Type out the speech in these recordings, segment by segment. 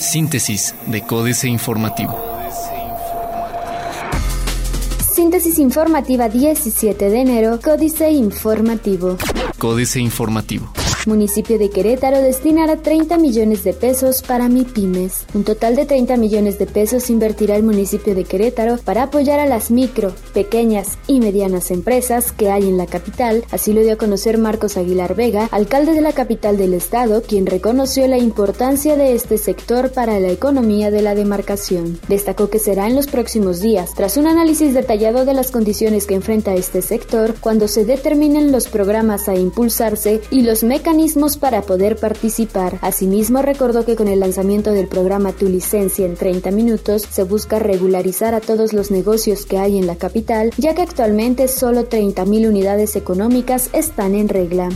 Síntesis de Códice Informativo. Síntesis informativa 17 de enero, Códice Informativo. Códice Informativo municipio de Querétaro destinará 30 millones de pesos para MIPIMES. Un total de 30 millones de pesos invertirá el municipio de Querétaro para apoyar a las micro, pequeñas y medianas empresas que hay en la capital. Así lo dio a conocer Marcos Aguilar Vega, alcalde de la capital del estado, quien reconoció la importancia de este sector para la economía de la demarcación. Destacó que será en los próximos días, tras un análisis detallado de las condiciones que enfrenta este sector, cuando se determinen los programas a impulsarse y los mecanismos para poder participar. Asimismo, recordó que con el lanzamiento del programa Tu licencia en 30 minutos se busca regularizar a todos los negocios que hay en la capital, ya que actualmente solo 30.000 unidades económicas están en regla.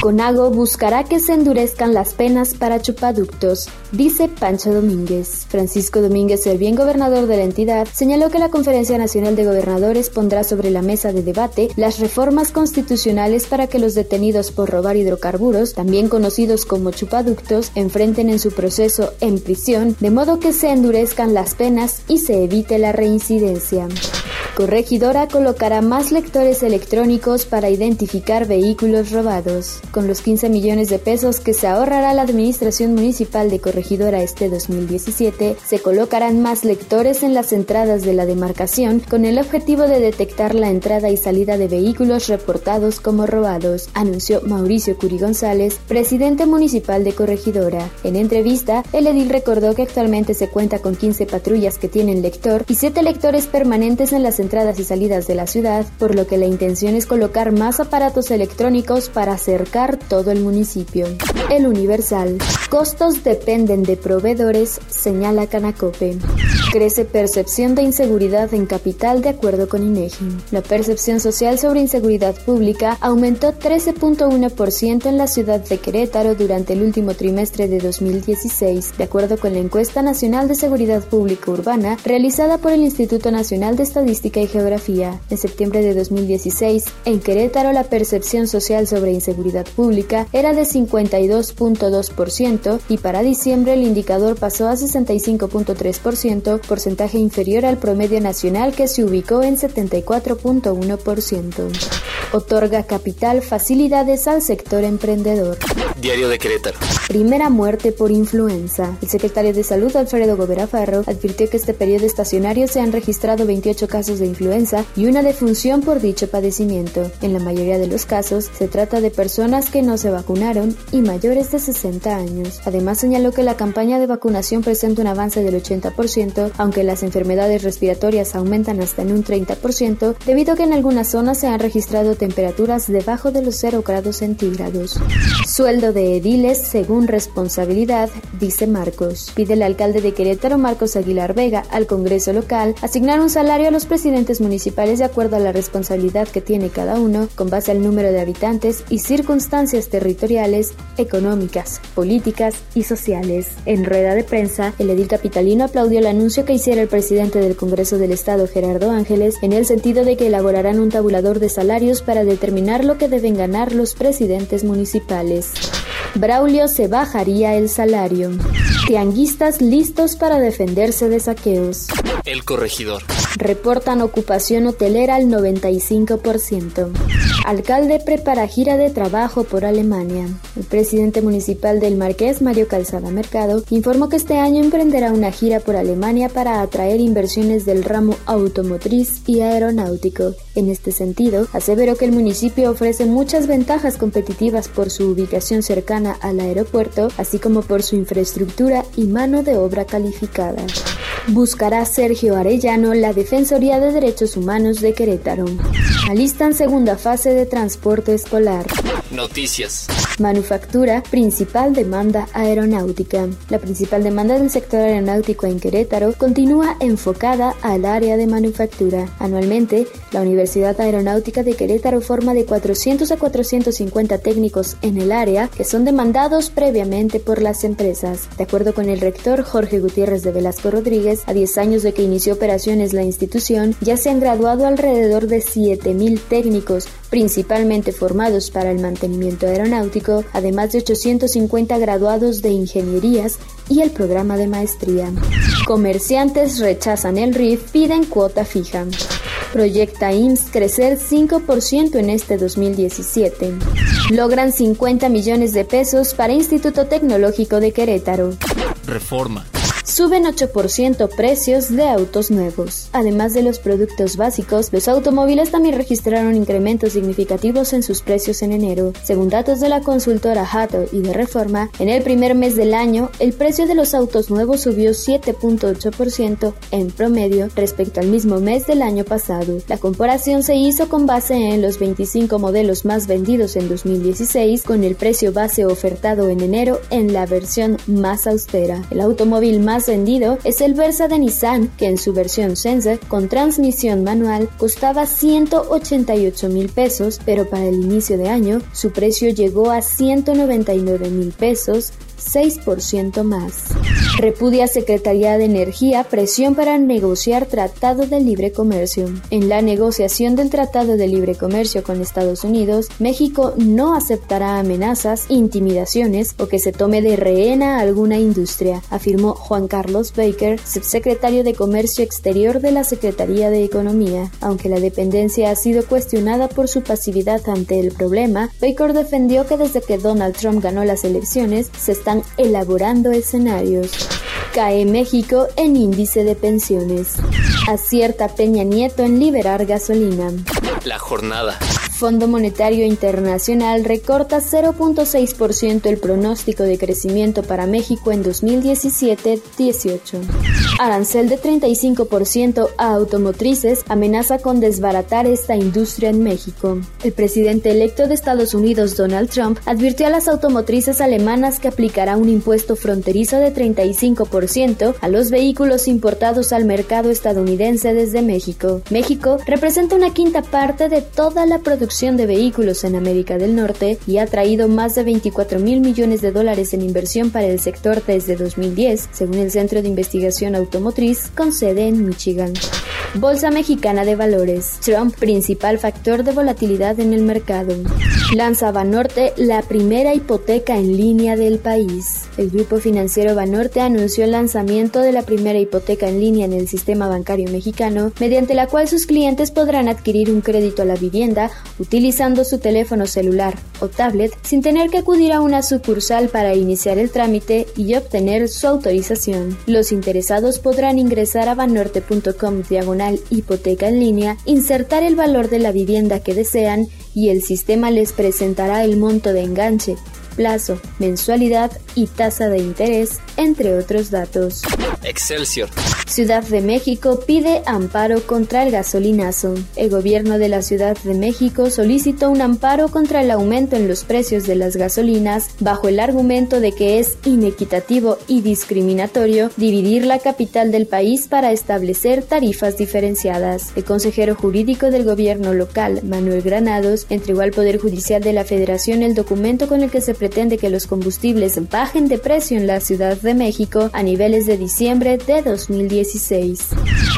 Conago buscará que se endurezcan las penas para chupaductos, dice Pancho Domínguez. Francisco Domínguez, el bien gobernador de la entidad, señaló que la Conferencia Nacional de Gobernadores pondrá sobre la mesa de debate las reformas constitucionales para que los detenidos por robar hidrocarburos también conocidos como chupaductos, enfrenten en su proceso en prisión, de modo que se endurezcan las penas y se evite la reincidencia. Corregidora colocará más lectores electrónicos para identificar vehículos robados. Con los 15 millones de pesos que se ahorrará la Administración Municipal de Corregidora este 2017, se colocarán más lectores en las entradas de la demarcación con el objetivo de detectar la entrada y salida de vehículos reportados como robados, anunció Mauricio Curi González, presidente municipal de Corregidora. En entrevista, el edil recordó que actualmente se cuenta con 15 patrullas que tienen lector y 7 lectores permanentes en las entradas y salidas de la ciudad, por lo que la intención es colocar más aparatos electrónicos para acercar todo el municipio. El Universal. Costos dependen de proveedores, señala Canacope. Crece percepción de inseguridad en capital de acuerdo con INEGI. La percepción social sobre inseguridad pública aumentó 13.1% en la ciudad de Querétaro durante el último trimestre de 2016, de acuerdo con la encuesta nacional de seguridad pública urbana realizada por el Instituto Nacional de Estadística y Geografía. En septiembre de 2016, en Querétaro la percepción social sobre inseguridad pública era de 52.2% y para diciembre el indicador pasó a 65.3%, porcentaje inferior al promedio nacional que se ubicó en 74.1%. Otorga capital facilidades al sector emprendedor. Diario de Querétaro. Primera muerte por influenza. El secretario de Salud, Alfredo Gobera Farro, advirtió que este periodo estacionario se han registrado 28 casos de influenza y una defunción por dicho padecimiento. En la mayoría de los casos, se trata de personas que no se vacunaron y mayores de 60 años. Además, señaló que la campaña de vacunación presenta un avance del 80%, aunque las enfermedades respiratorias aumentan hasta en un 30%, debido a que en algunas zonas se han registrado temperaturas debajo de los 0 grados centígrados. Sueldo de ediles según responsabilidad, dice Marcos. Pide el alcalde de Querétaro, Marcos Aguilar Vega, al Congreso local asignar un salario a los presidentes municipales de acuerdo a la responsabilidad que tiene cada uno, con base al número de habitantes y circunstancias territoriales, económicas, políticas y sociales. En rueda de prensa, el edil capitalino aplaudió el anuncio que hiciera el presidente del Congreso del Estado, Gerardo Ángeles, en el sentido de que elaborarán un tabulador de salarios para determinar lo que deben ganar los presidentes municipales. Braulio se bajaría el salario. Tianguistas listos para defenderse de saqueos. El corregidor. Reportan ocupación hotelera al 95%. Alcalde prepara gira de trabajo por Alemania. El presidente municipal del Marqués, Mario Calzada Mercado, informó que este año emprenderá una gira por Alemania para atraer inversiones del ramo automotriz y aeronáutico. En este sentido, aseveró que el municipio ofrece muchas ventajas competitivas por su ubicación cercana al aeropuerto, así como por su infraestructura y mano de obra calificada. Buscará Sergio Arellano la Defensoría de Derechos Humanos de Querétaro. Alistan segunda fase de transporte escolar. Noticias. Manufactura, principal demanda aeronáutica. La principal demanda del sector aeronáutico en Querétaro continúa enfocada al área de manufactura. Anualmente, la Universidad Aeronáutica de Querétaro forma de 400 a 450 técnicos en el área que son demandados previamente por las empresas. De acuerdo con el rector Jorge Gutiérrez de Velasco Rodríguez, a 10 años de que inició operaciones la institución, ya se han graduado alrededor de 7.000 técnicos, principalmente formados para el mantenimiento aeronáutico, además de 850 graduados de ingenierías y el programa de maestría. Comerciantes rechazan el RIF, piden cuota fija. Proyecta IMSS crecer 5% en este 2017. Logran 50 millones de pesos para Instituto Tecnológico de Querétaro. Reforma suben 8% precios de autos nuevos. Además de los productos básicos, los automóviles también registraron incrementos significativos en sus precios en enero. Según datos de la consultora Hato y de Reforma, en el primer mes del año, el precio de los autos nuevos subió 7.8% en promedio respecto al mismo mes del año pasado. La comparación se hizo con base en los 25 modelos más vendidos en 2016 con el precio base ofertado en enero en la versión más austera. El automóvil más vendido es el Versa de Nissan, que en su versión Sense con transmisión manual costaba 188 mil pesos, pero para el inicio de año su precio llegó a 199 mil pesos, 6% más. Repudia Secretaría de Energía presión para negociar Tratado de Libre Comercio. En la negociación del Tratado de Libre Comercio con Estados Unidos, México no aceptará amenazas, intimidaciones o que se tome de rehena alguna industria, afirmó Juan Carlos Baker, subsecretario de Comercio Exterior de la Secretaría de Economía. Aunque la dependencia ha sido cuestionada por su pasividad ante el problema, Baker defendió que desde que Donald Trump ganó las elecciones se están elaborando escenarios. Cae México en índice de pensiones. Acierta Peña Nieto en liberar gasolina. La jornada. Fondo Monetario Internacional recorta 0.6% el pronóstico de crecimiento para México en 2017-18. Arancel de 35% a automotrices amenaza con desbaratar esta industria en México. El presidente electo de Estados Unidos, Donald Trump, advirtió a las automotrices alemanas que aplicará un impuesto fronterizo de 35% a los vehículos importados al mercado estadounidense desde México. México representa una quinta parte de toda la producción de vehículos en América del Norte y ha traído más de 24 mil millones de dólares en inversión para el sector desde 2010, según el Centro de Investigación Automotriz con sede en Michigan. Bolsa Mexicana de Valores. Trump, principal factor de volatilidad en el mercado. Lanza Banorte la primera hipoteca en línea del país. El grupo financiero Banorte anunció el lanzamiento de la primera hipoteca en línea en el sistema bancario mexicano, mediante la cual sus clientes podrán adquirir un crédito a la vivienda utilizando su teléfono celular o tablet sin tener que acudir a una sucursal para iniciar el trámite y obtener su autorización. Los interesados podrán ingresar a banorte.com diagonal hipoteca en línea, insertar el valor de la vivienda que desean y el sistema les presentará el monto de enganche, plazo, mensualidad y tasa de interés, entre otros datos. Excelsior. Ciudad de México pide amparo contra el gasolinazo. El gobierno de la Ciudad de México solicitó un amparo contra el aumento en los precios de las gasolinas bajo el argumento de que es inequitativo y discriminatorio dividir la capital del país para establecer tarifas diferenciadas. El consejero jurídico del gobierno local, Manuel Granados, entregó al Poder Judicial de la Federación el documento con el que se pretende que los combustibles bajen de precio en la Ciudad de México a niveles de diciembre de 2016.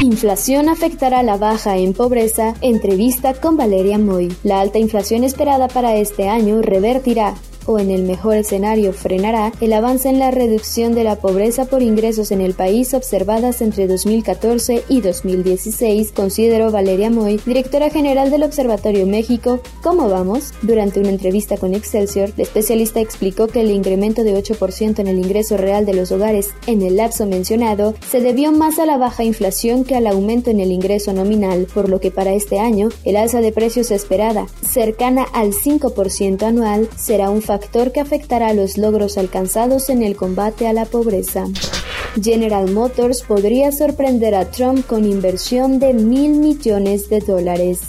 Inflación afectará la baja en pobreza. Entrevista con Valeria Moy. La alta inflación esperada para este año revertirá o en el mejor escenario frenará el avance en la reducción de la pobreza por ingresos en el país observadas entre 2014 y 2016, consideró Valeria Moy, directora general del Observatorio México. ¿Cómo vamos? Durante una entrevista con Excelsior, la especialista explicó que el incremento de 8% en el ingreso real de los hogares en el lapso mencionado se debió más a la baja inflación que al aumento en el ingreso nominal, por lo que para este año el alza de precios esperada, cercana al 5% anual, será un factor factor que afectará los logros alcanzados en el combate a la pobreza. General Motors podría sorprender a Trump con inversión de mil millones de dólares.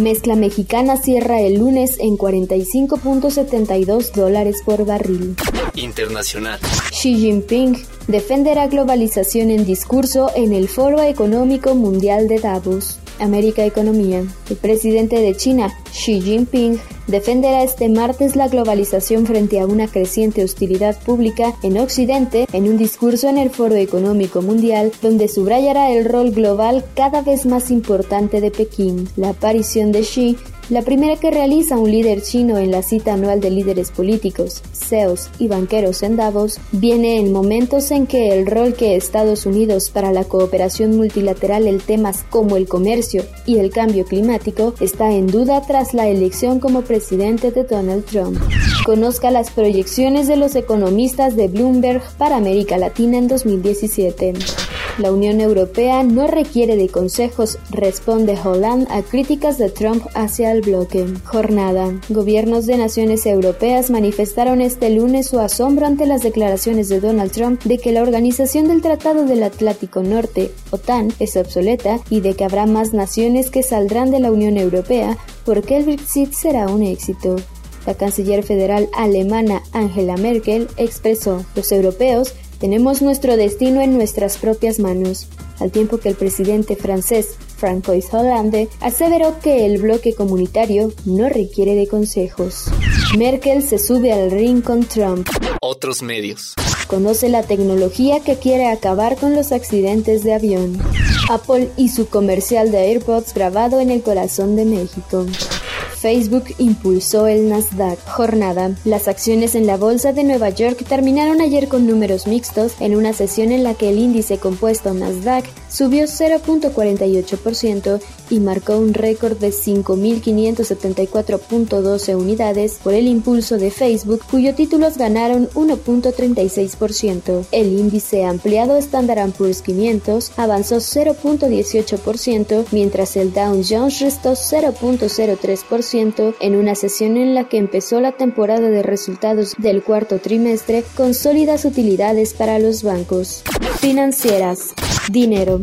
Mezcla mexicana cierra el lunes en 45.72 dólares por barril. Internacional. Xi Jinping defenderá globalización en discurso en el Foro Económico Mundial de Davos. América Economía. El presidente de China, Xi Jinping, defenderá este martes la globalización frente a una creciente hostilidad pública en Occidente en un discurso en el Foro Económico Mundial donde subrayará el rol global cada vez más importante de Pekín. La aparición de Xi la primera que realiza un líder chino en la cita anual de líderes políticos, CEOs y banqueros en Davos, viene en momentos en que el rol que Estados Unidos para la cooperación multilateral en temas como el comercio y el cambio climático está en duda tras la elección como presidente de Donald Trump. Conozca las proyecciones de los economistas de Bloomberg para América Latina en 2017. La Unión Europea no requiere de consejos, responde Hollande a críticas de Trump hacia el bloque. Jornada. Gobiernos de naciones europeas manifestaron este lunes su asombro ante las declaraciones de Donald Trump de que la organización del Tratado del Atlántico Norte, OTAN, es obsoleta y de que habrá más naciones que saldrán de la Unión Europea porque el Brexit será un éxito. La canciller federal alemana Angela Merkel expresó, los europeos tenemos nuestro destino en nuestras propias manos, al tiempo que el presidente francés Francois Hollande aseveró que el bloque comunitario no requiere de consejos. Merkel se sube al ring con Trump. Otros medios. Conoce la tecnología que quiere acabar con los accidentes de avión. Apple y su comercial de AirPods grabado en el corazón de México. Facebook impulsó el Nasdaq. Jornada. Las acciones en la bolsa de Nueva York terminaron ayer con números mixtos en una sesión en la que el índice compuesto Nasdaq subió 0.48% y marcó un récord de 5.574.12 unidades por el impulso de Facebook, cuyos títulos ganaron 1.36%. El índice ampliado Standard Poor's 500 avanzó 0.18%, mientras el Dow Jones restó 0.03% en una sesión en la que empezó la temporada de resultados del cuarto trimestre con sólidas utilidades para los bancos. Financieras. Dinero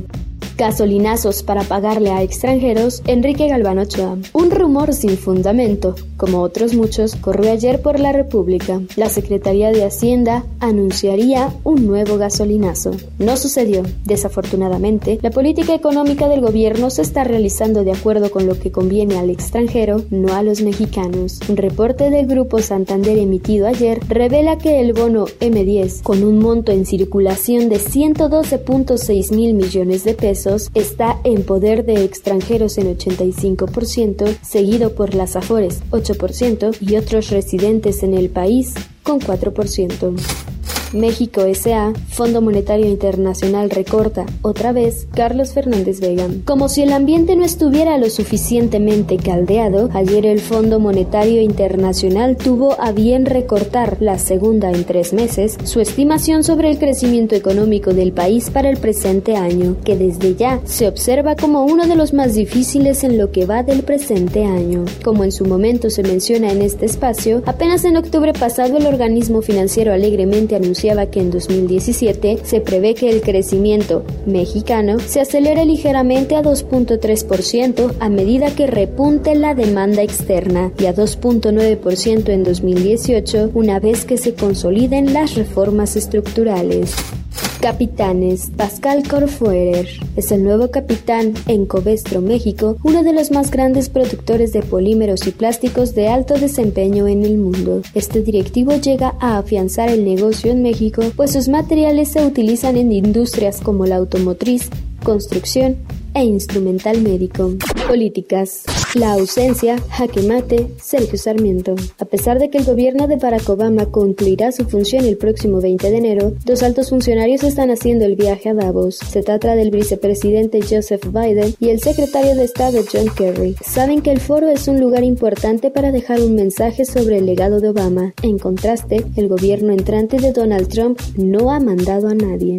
gasolinazos para pagarle a extranjeros, Enrique Galván Ochoa. Un rumor sin fundamento, como otros muchos, corrió ayer por la República. La Secretaría de Hacienda anunciaría un nuevo gasolinazo. No sucedió. Desafortunadamente, la política económica del gobierno se está realizando de acuerdo con lo que conviene al extranjero, no a los mexicanos. Un reporte del Grupo Santander emitido ayer revela que el bono M10, con un monto en circulación de 112.6 mil millones de pesos, está en poder de extranjeros en 85%, seguido por las Afores 8% y otros residentes en el país con 4%. México S.A., Fondo Monetario Internacional recorta, otra vez, Carlos Fernández Vega. Como si el ambiente no estuviera lo suficientemente caldeado, ayer el Fondo Monetario Internacional tuvo a bien recortar, la segunda en tres meses, su estimación sobre el crecimiento económico del país para el presente año, que desde ya se observa como uno de los más difíciles en lo que va del presente año. Como en su momento se menciona en este espacio, apenas en octubre pasado el organismo financiero alegremente anunció que en 2017 se prevé que el crecimiento mexicano se acelere ligeramente a 2.3% a medida que repunte la demanda externa y a 2.9% en 2018 una vez que se consoliden las reformas estructurales. Capitanes. Pascal Corfuerer es el nuevo capitán en Covestro, México, uno de los más grandes productores de polímeros y plásticos de alto desempeño en el mundo. Este directivo llega a afianzar el negocio en México, pues sus materiales se utilizan en industrias como la automotriz, construcción e instrumental médico. Políticas. La ausencia, jaque mate, Sergio Sarmiento. A pesar de que el gobierno de Barack Obama concluirá su función el próximo 20 de enero, dos altos funcionarios están haciendo el viaje a Davos. Se trata del vicepresidente Joseph Biden y el secretario de Estado John Kerry. Saben que el foro es un lugar importante para dejar un mensaje sobre el legado de Obama. En contraste, el gobierno entrante de Donald Trump no ha mandado a nadie.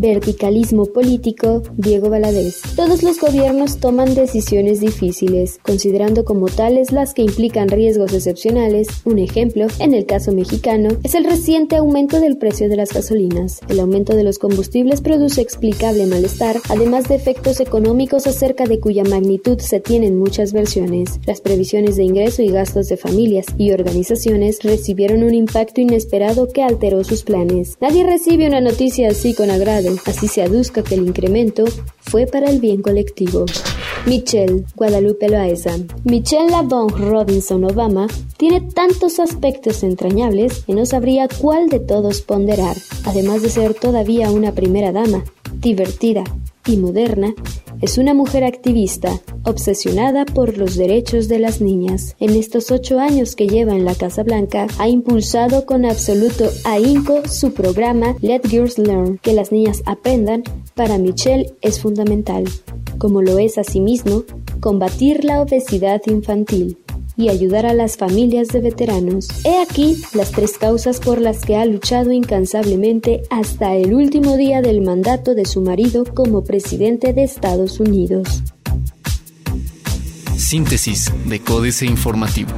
Verticalismo político, Diego Valadez. Todos los gobiernos toman decisiones difíciles, considerando como tales las que implican riesgos excepcionales. Un ejemplo, en el caso mexicano, es el reciente aumento del precio de las gasolinas. El aumento de los combustibles produce explicable malestar, además de efectos económicos acerca de cuya magnitud se tienen muchas versiones. Las previsiones de ingreso y gastos de familias y organizaciones recibieron un impacto inesperado que alteró sus planes. Nadie recibe una noticia así con agrado, así se aduzca que el incremento fue para el bien colectivo. Michelle Guadalupe Loaiza. Michelle LaBonge Robinson Obama tiene tantos aspectos entrañables que no sabría cuál de todos ponderar. Además de ser todavía una primera dama, divertida y moderna, es una mujer activista, obsesionada por los derechos de las niñas. En estos ocho años que lleva en la Casa Blanca, ha impulsado con absoluto ahínco su programa Let Girls Learn, que las niñas aprendan, para Michelle es fundamental, como lo es asimismo combatir la obesidad infantil y ayudar a las familias de veteranos. He aquí las tres causas por las que ha luchado incansablemente hasta el último día del mandato de su marido como presidente de Estados Unidos. Síntesis de Códice Informativo.